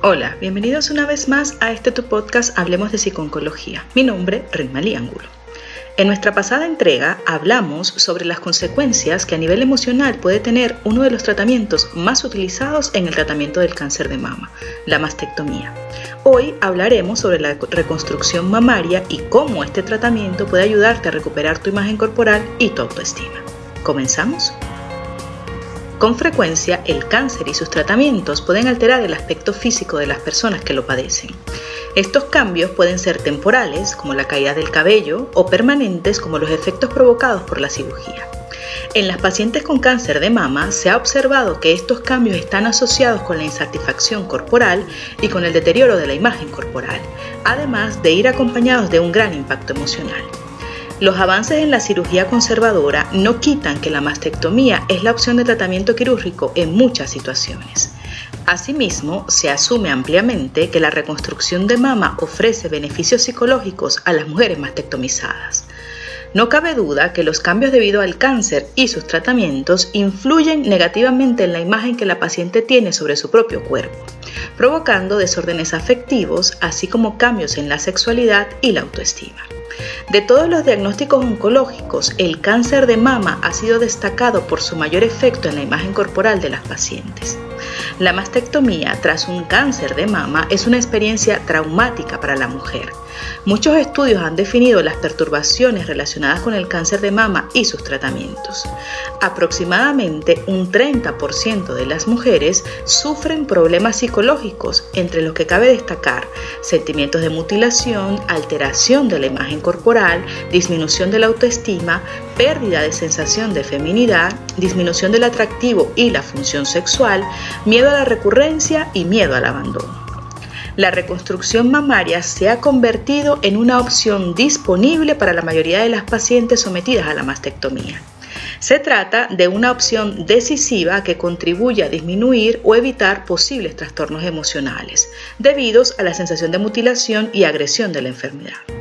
Hola, bienvenidos una vez más a este tu podcast Hablemos de Psiconcología. Mi nombre, Rimali Ángulo. En nuestra pasada entrega hablamos sobre las consecuencias que a nivel emocional puede tener uno de los tratamientos más utilizados en el tratamiento del cáncer de mama, la mastectomía. Hoy hablaremos sobre la reconstrucción mamaria y cómo este tratamiento puede ayudarte a recuperar tu imagen corporal y tu autoestima. ¿Comenzamos? Con frecuencia, el cáncer y sus tratamientos pueden alterar el aspecto físico de las personas que lo padecen. Estos cambios pueden ser temporales, como la caída del cabello, o permanentes, como los efectos provocados por la cirugía. En las pacientes con cáncer de mama se ha observado que estos cambios están asociados con la insatisfacción corporal y con el deterioro de la imagen corporal, además de ir acompañados de un gran impacto emocional. Los avances en la cirugía conservadora no quitan que la mastectomía es la opción de tratamiento quirúrgico en muchas situaciones. Asimismo, se asume ampliamente que la reconstrucción de mama ofrece beneficios psicológicos a las mujeres mastectomizadas. No cabe duda que los cambios debido al cáncer y sus tratamientos influyen negativamente en la imagen que la paciente tiene sobre su propio cuerpo, provocando desórdenes afectivos, así como cambios en la sexualidad y la autoestima. De todos los diagnósticos oncológicos, el cáncer de mama ha sido destacado por su mayor efecto en la imagen corporal de las pacientes. La mastectomía tras un cáncer de mama es una experiencia traumática para la mujer. Muchos estudios han definido las perturbaciones relacionadas con el cáncer de mama y sus tratamientos. Aproximadamente un 30% de las mujeres sufren problemas psicológicos, entre los que cabe destacar sentimientos de mutilación, alteración de la imagen corporal, disminución de la autoestima, pérdida de sensación de feminidad, disminución del atractivo y la función sexual, miedo a la recurrencia y miedo al abandono la reconstrucción mamaria se ha convertido en una opción disponible para la mayoría de las pacientes sometidas a la mastectomía. Se trata de una opción decisiva que contribuye a disminuir o evitar posibles trastornos emocionales, debidos a la sensación de mutilación y agresión de la enfermedad.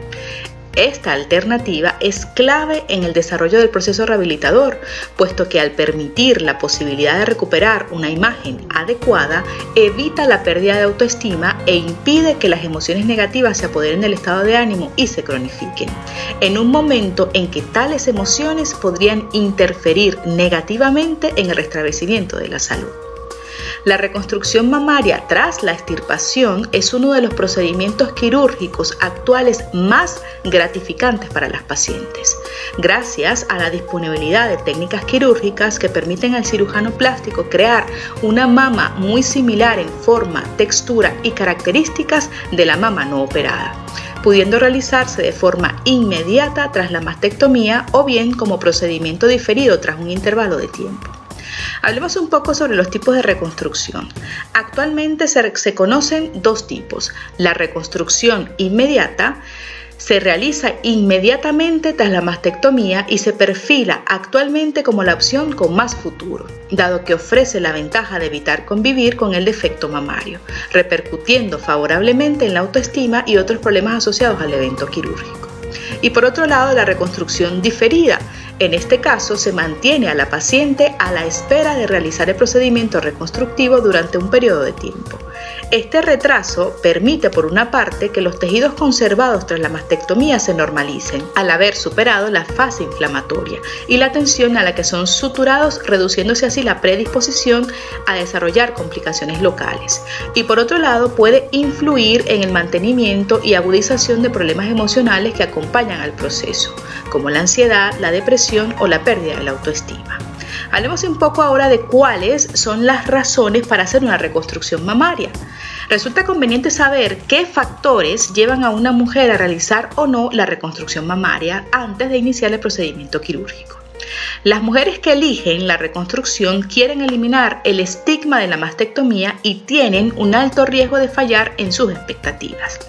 Esta alternativa es clave en el desarrollo del proceso rehabilitador, puesto que al permitir la posibilidad de recuperar una imagen adecuada, evita la pérdida de autoestima e impide que las emociones negativas se apoderen del estado de ánimo y se cronifiquen, en un momento en que tales emociones podrían interferir negativamente en el restablecimiento de la salud. La reconstrucción mamaria tras la extirpación es uno de los procedimientos quirúrgicos actuales más gratificantes para las pacientes, gracias a la disponibilidad de técnicas quirúrgicas que permiten al cirujano plástico crear una mama muy similar en forma, textura y características de la mama no operada pudiendo realizarse de forma inmediata tras la mastectomía o bien como procedimiento diferido tras un intervalo de tiempo. Hablemos un poco sobre los tipos de reconstrucción. Actualmente se, conocen dos tipos. La reconstrucción inmediata se realiza inmediatamente tras la mastectomía y se perfila actualmente como la opción con más futuro, dado que ofrece la ventaja de evitar convivir con el defecto mamario, repercutiendo favorablemente en la autoestima y otros problemas asociados al evento quirúrgico. Y por otro lado, la reconstrucción diferida en este caso, se mantiene a la paciente a la espera de realizar el procedimiento reconstructivo durante un periodo de tiempo. Este retraso permite, por una parte, que los tejidos conservados tras la mastectomía se normalicen, al haber superado la fase inflamatoria y la tensión a la que son suturados, reduciéndose así la predisposición a desarrollar complicaciones locales. Y por otro lado, puede influir en el mantenimiento y agudización de problemas emocionales que acompañan al proceso, como la ansiedad, la depresión, o la pérdida de la autoestima. Hablemos un poco ahora de cuáles son las razones para hacer una reconstrucción mamaria. Resulta conveniente saber qué factores llevan a una mujer a realizar o no la reconstrucción mamaria antes de iniciar el procedimiento quirúrgico. Las mujeres que eligen la reconstrucción quieren eliminar el estigma de la mastectomía y tienen un alto riesgo de fallar en sus expectativas.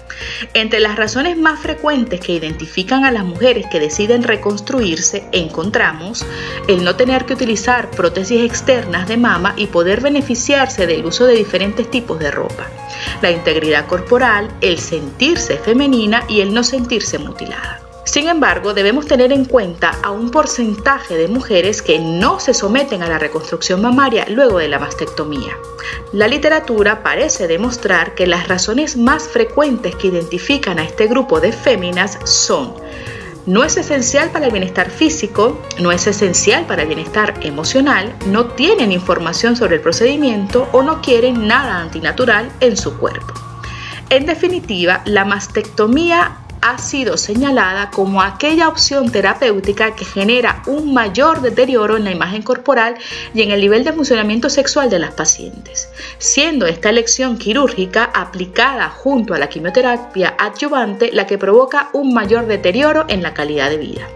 Entre las razones más frecuentes que identifican a las mujeres que deciden reconstruirse encontramos el no tener que utilizar prótesis externas de mama y poder beneficiarse del uso de diferentes tipos de ropa, la integridad corporal, el sentirse femenina y el no sentirse mutilada. Sin embargo, debemos tener en cuenta a un porcentaje de mujeres que no se someten a la reconstrucción mamaria luego de la mastectomía. La literatura parece demostrar que las razones más frecuentes que identifican a este grupo de féminas son no es esencial para el bienestar físico, no es esencial para el bienestar emocional, no tienen información sobre el procedimiento o no quieren nada antinatural en su cuerpo. En definitiva, la mastectomía ha sido señalada como aquella opción terapéutica que genera un mayor deterioro en la imagen corporal y en el nivel de funcionamiento sexual de las pacientes, siendo esta elección quirúrgica aplicada junto a la quimioterapia adyuvante la que provoca un mayor deterioro en la calidad de vida.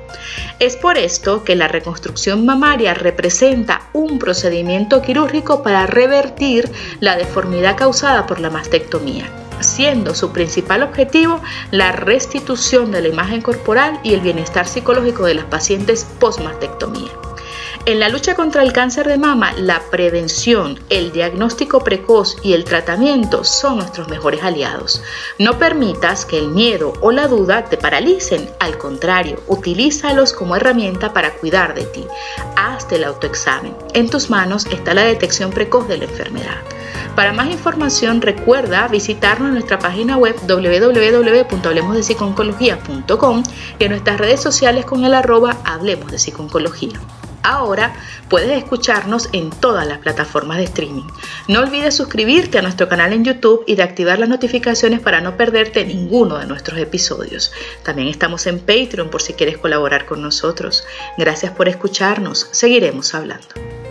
Es por esto que la reconstrucción mamaria representa un procedimiento quirúrgico para revertir la deformidad causada por la mastectomía siendo su principal objetivo la restitución de la imagen corporal y el bienestar psicológico de las pacientes post-mastectomía. En la lucha contra el cáncer de mama, la prevención, el diagnóstico precoz y el tratamiento son nuestros mejores aliados. No permitas que el miedo o la duda te paralicen, al contrario, utilízalos como herramienta para cuidar de ti. Hazte el autoexamen. En tus manos está la detección precoz de la enfermedad. Para más información recuerda visitarnos en nuestra página web www.hablemosdepsiconcología.com y en nuestras redes sociales con el arroba Hablemos de Psiconcología. Ahora puedes escucharnos en todas las plataformas de streaming. No olvides suscribirte a nuestro canal en YouTube y de activar las notificaciones para no perderte ninguno de nuestros episodios. También estamos en Patreon por si quieres colaborar con nosotros. Gracias por escucharnos. Seguiremos hablando.